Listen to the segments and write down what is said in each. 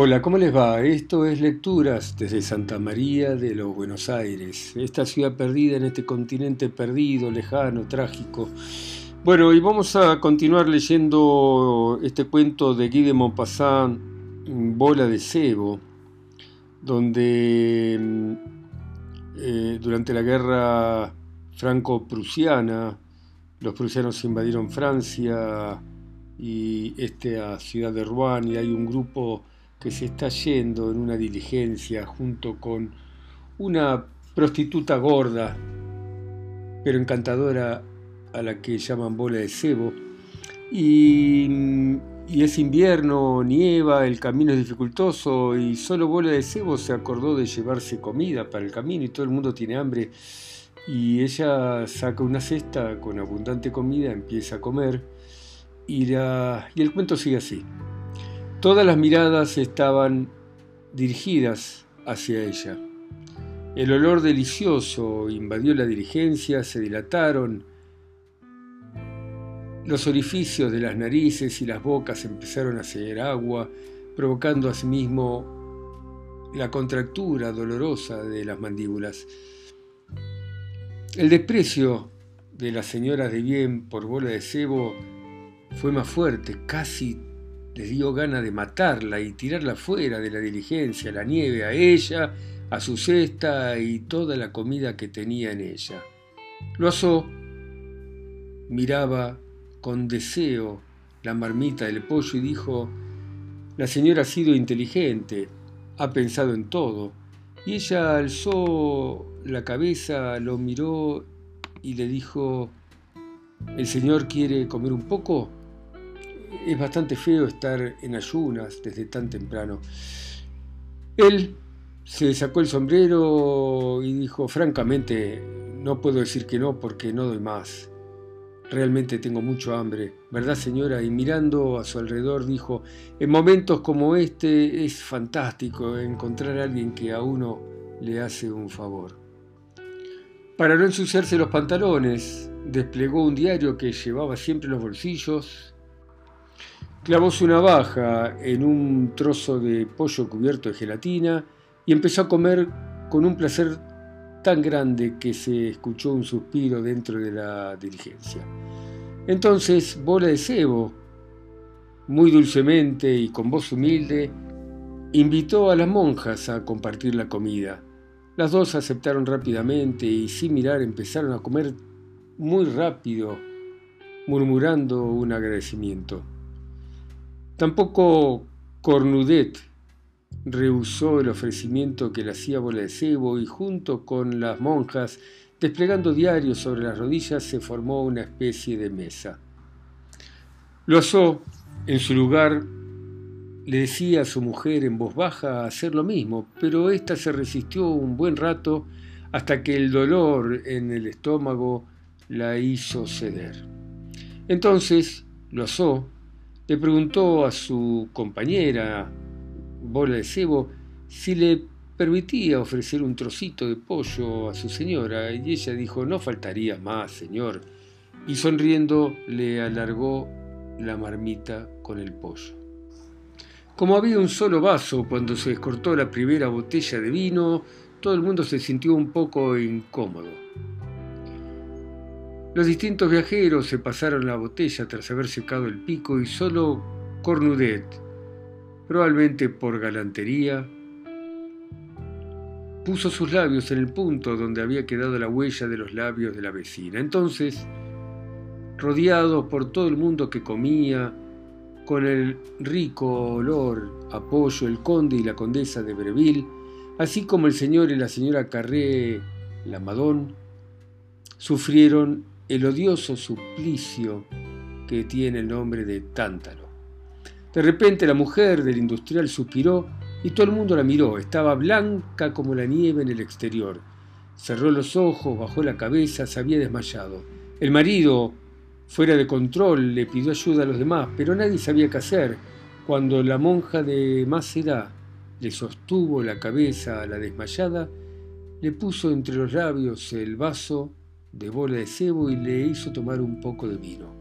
Hola, ¿cómo les va? Esto es Lecturas desde Santa María de los Buenos Aires, esta ciudad perdida en este continente perdido, lejano, trágico. Bueno, y vamos a continuar leyendo este cuento de Guy de Maupassant, Bola de Cebo, donde mm, eh, durante la guerra franco-prusiana los prusianos invadieron Francia y esta ciudad de Rouen y hay un grupo que se está yendo en una diligencia junto con una prostituta gorda, pero encantadora, a la que llaman bola de cebo. Y, es invierno, nieva, el camino es dificultoso y solo bola de cebo se acordó de llevarse comida para el camino y todo el mundo tiene hambre. Y ella saca una cesta con abundante comida, empieza a comer y, la, y el cuento sigue así. Todas las miradas estaban dirigidas hacia ella. El olor delicioso invadió la diligencia, se dilataron, los orificios de las narices y las bocas empezaron a hacer agua, provocando asimismo la contractura dolorosa de las mandíbulas. El desprecio de las señoras de bien por bola de cebo fue más fuerte, casi le dio gana de matarla y tirarla fuera de la diligencia, la nieve, a ella, a su cesta y toda la comida que tenía en ella. Lo asó, miraba con deseo la marmita del pollo y dijo, la señora ha sido inteligente, ha pensado en todo. Y ella alzó la cabeza, lo miró y le dijo, ¿el señor quiere comer un poco? Es bastante feo estar en ayunas desde tan temprano. Él se sacó el sombrero y dijo, francamente, no puedo decir que no porque no doy más. Realmente tengo mucho hambre, ¿verdad señora? Y mirando a su alrededor dijo, en momentos como este es fantástico encontrar a alguien que a uno le hace un favor. Para no ensuciarse los pantalones, desplegó un diario que llevaba siempre en los bolsillos Clavó su navaja en un trozo de pollo cubierto de gelatina y empezó a comer con un placer tan grande que se escuchó un suspiro dentro de la diligencia. Entonces, Bola de Cebo, muy dulcemente y con voz humilde, invitó a las monjas a compartir la comida. Las dos aceptaron rápidamente y sin mirar empezaron a comer muy rápido, murmurando un agradecimiento. Tampoco Cornudet rehusó el ofrecimiento que le hacía Bola de Cebo y junto con las monjas, desplegando diarios sobre las rodillas, se formó una especie de mesa. Lo asó, en su lugar, le decía a su mujer en voz baja hacer lo mismo, pero ésta se resistió un buen rato hasta que el dolor en el estómago la hizo ceder. Entonces lo asó, le preguntó a su compañera, Bola de Cebo, si le permitía ofrecer un trocito de pollo a su señora, y ella dijo, no faltaría más, señor, y sonriendo le alargó la marmita con el pollo. Como había un solo vaso cuando se descortó la primera botella de vino, todo el mundo se sintió un poco incómodo. Los distintos viajeros se pasaron la botella tras haber secado el pico y solo Cornudet, probablemente por galantería, puso sus labios en el punto donde había quedado la huella de los labios de la vecina. Entonces, rodeado por todo el mundo que comía, con el rico olor a pollo, el conde y la condesa de Breville, así como el señor y la señora Carré Lamadón, sufrieron el odioso suplicio que tiene el nombre de Tántalo. De repente la mujer del industrial suspiró y todo el mundo la miró. Estaba blanca como la nieve en el exterior. Cerró los ojos, bajó la cabeza, se había desmayado. El marido, fuera de control, le pidió ayuda a los demás, pero nadie sabía qué hacer. Cuando la monja de más edad le sostuvo la cabeza a la desmayada, le puso entre los labios el vaso de bola de cebo y le hizo tomar un poco de vino.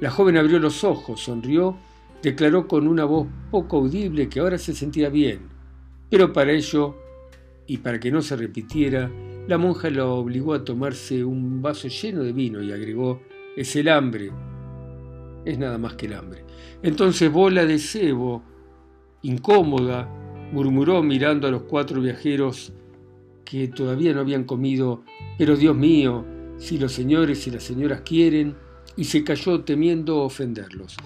La joven abrió los ojos, sonrió declaró con una voz poco audible que ahora se sentía bien, pero para ello, y para que no se repitiera, la monja lo obligó a tomarse un vaso lleno de vino y agregó, es el hambre, es nada más que el hambre. Entonces Bola de Cebo, incómoda, murmuró mirando a los cuatro viajeros que todavía no habían comido, pero Dios mío, si los señores y las señoras quieren, y se cayó temiendo ofenderlos.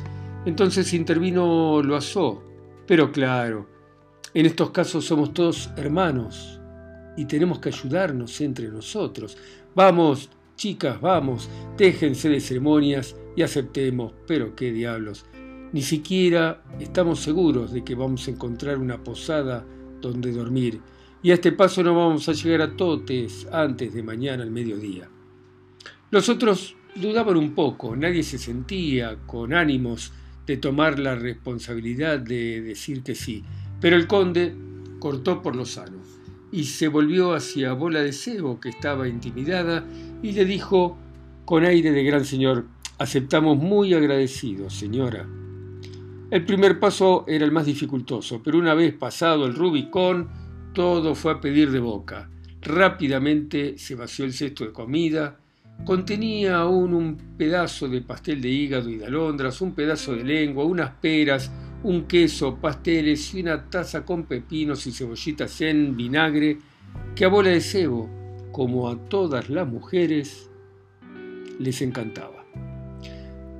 Entonces intervino Loazó, pero claro, en estos casos somos todos hermanos y tenemos que ayudarnos entre nosotros. Vamos, chicas, vamos, déjense de ceremonias y aceptemos, pero qué diablos. Ni siquiera estamos seguros de que vamos a encontrar una posada donde dormir, y a este paso no vamos a llegar a Totes antes de mañana al mediodía. Los otros dudaban un poco, nadie se sentía con ánimos de tomar la responsabilidad de decir que sí, pero el conde cortó por lo sano y se volvió hacia Bola de Cebo, que estaba intimidada, y le dijo con aire de gran señor, aceptamos muy agradecidos, señora. El primer paso era el más dificultoso, pero una vez pasado el Rubicón, todo fue a pedir de boca. Rápidamente se vació el cesto de comida, contenía aún un pedazo de pastel de hígado y de alondras, un pedazo de lengua, unas peras, un queso, pasteles y una taza con pepinos y cebollitas en vinagre que a bola de cebo, como a todas las mujeres, les encantaba.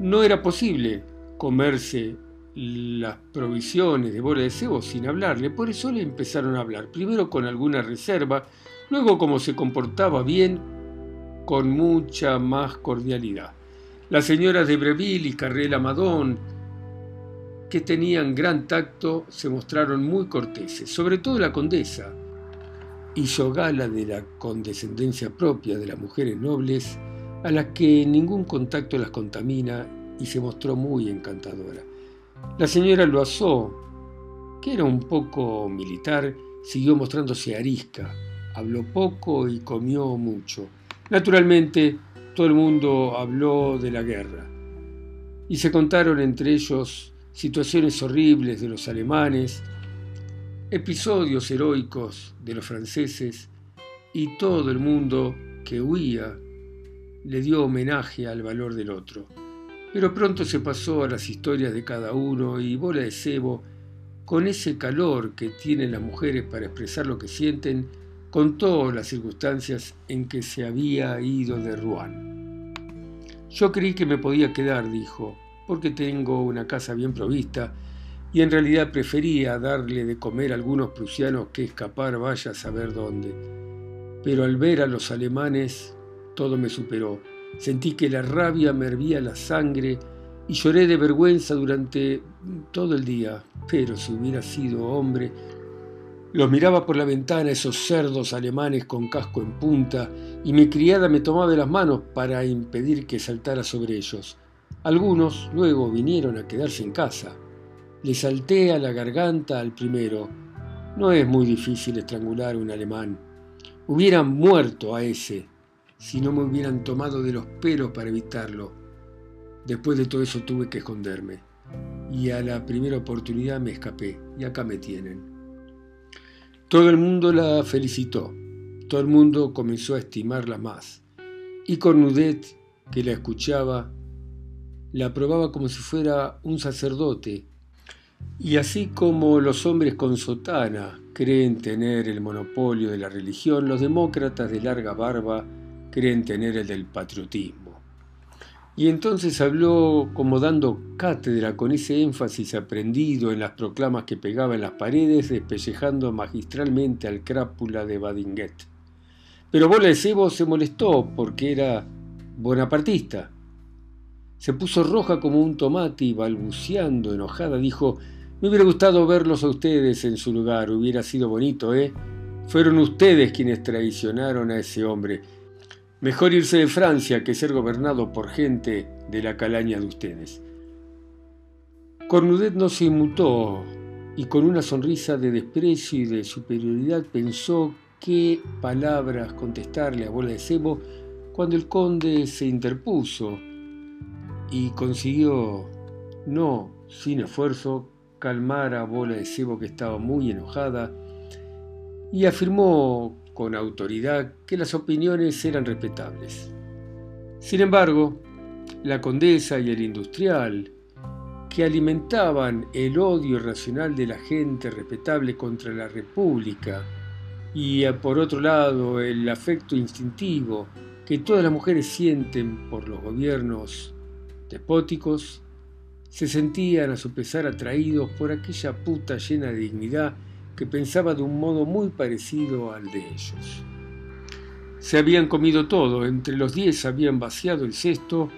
No era posible comerse las provisiones de bola de cebo sin hablarle, por eso le empezaron a hablar, primero con alguna reserva, luego como se comportaba bien, con mucha más cordialidad. Las señoras de Breville y Carrera Madón, que tenían gran tacto, se mostraron muy corteses, sobre todo la condesa. Hizo gala de la condescendencia propia de las mujeres nobles, a las que ningún contacto las contamina y se mostró muy encantadora. La señora Loazó, que era un poco militar, siguió mostrándose arisca, habló poco y comió mucho. Naturalmente, todo el mundo habló de la guerra y se contaron entre ellos situaciones horribles de los alemanes, episodios heroicos de los franceses y todo el mundo que huía le dio homenaje al valor del otro. Pero pronto se pasó a las historias de cada uno y Bola de Cebo, con ese calor que tienen las mujeres para expresar lo que sienten, contó las circunstancias en que se había ido de Rouen. Yo creí que me podía quedar, dijo, porque tengo una casa bien provista, y en realidad prefería darle de comer a algunos prusianos que escapar vaya a saber dónde. Pero al ver a los alemanes, todo me superó Sentí que la rabia me hervía la sangre y lloré de vergüenza durante todo el día. Pero si hubiera sido hombre, los miraba por la ventana esos cerdos alemanes con casco en punta y mi criada me tomaba de las manos para impedir que saltara sobre ellos. Algunos luego vinieron a quedarse en casa. Le salté a la garganta al primero. No es muy difícil estrangular a un alemán. Hubieran muerto a ese si no me hubieran tomado de los pelos para evitarlo. Después de todo eso tuve que esconderme. Y a la primera oportunidad me escapé. Y acá me tienen. Todo el mundo la felicitó. Todo el mundo comenzó a estimarla más. Y Cornudet, que la escuchaba, la aprobaba como si fuera un sacerdote. Y así como los hombres con sotana creen tener el monopolio de la religión, los demócratas de larga barba creen tener el del patriotismo. Y entonces habló como dando cátedra con ese énfasis aprendido en las proclamas que pegaba en las paredes, despellejando magistralmente al crápula de Badinguet. Pero Bola de se molestó porque era bonapartista. Se puso roja como un tomate y balbuceando, enojada, dijo, me hubiera gustado verlos a ustedes en su lugar, hubiera sido bonito, ¿eh? Fueron ustedes quienes traicionaron a ese hombre. Mejor irse de Francia que ser gobernado por gente de la calaña de ustedes. Cornudet no se inmutó y con una sonrisa de desprecio y de superioridad pensó qué palabras contestarle a Bola de Cebo cuando el conde se interpuso y consiguió no sin esfuerzo, calmar a Bola de Cebo que estaba muy enojada y afirmó con autoridad que las opiniones eran respetables. Sin embargo, la condesa y el industrial, que alimentaban el odio irracional de la gente respetable contra la República, y por otro lado el afecto instintivo que todas las mujeres sienten por los gobiernos despóticos, se sentían a su pesar atraídos por aquella puta llena de dignidad que pensaba de un modo muy parecido al de ellos. Se habían comido todo, entre los diez habían vaciado el cesto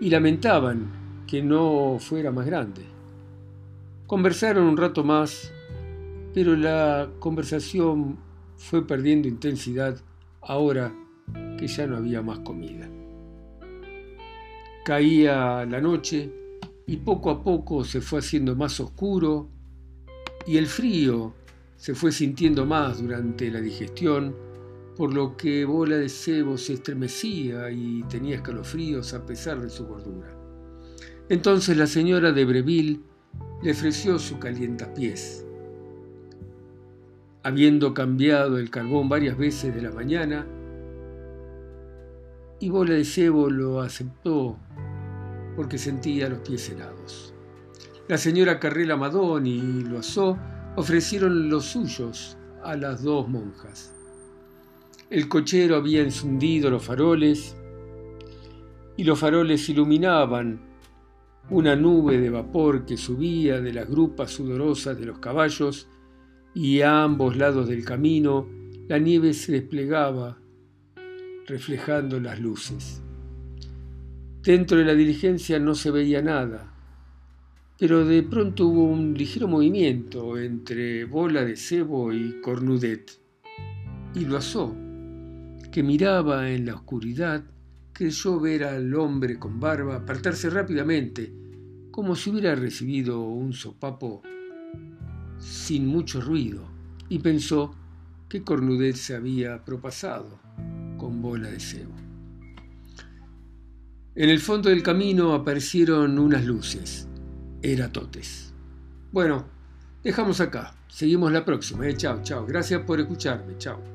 y lamentaban que no fuera más grande. Conversaron un rato más, pero la conversación fue perdiendo intensidad ahora que ya no había más comida. Caía la noche y poco a poco se fue haciendo más oscuro y el frío se fue sintiendo más durante la digestión, por lo que Bola de Cebo se estremecía y tenía escalofríos a pesar de su gordura. Entonces la señora de Breville le ofreció su calientapiés. Habiendo cambiado el carbón varias veces de la mañana, y Bola de Cebo lo aceptó porque sentía los pies helados. La señora Carrela Madón y Loazó ofrecieron los suyos a las dos monjas. El cochero había encendido los faroles y los faroles iluminaban una nube de vapor que subía de las grupas sudorosas de los caballos y a ambos lados del camino la nieve se desplegaba reflejando las luces. Dentro de la diligencia no se veía nada, pero de pronto hubo un ligero movimiento entre Bola de Cebo y Cornudet, y lo asó, que miraba en la oscuridad, creyó ver al hombre con barba apartarse rápidamente, como si hubiera recibido un sopapo sin mucho ruido, y pensó que Cornudet se había propasado con Bola de Cebo. En el fondo del camino aparecieron unas luces eratotes. Bueno, dejamos acá. Seguimos la próxima. Eh. Chao, chao. Gracias por escucharme. Chao.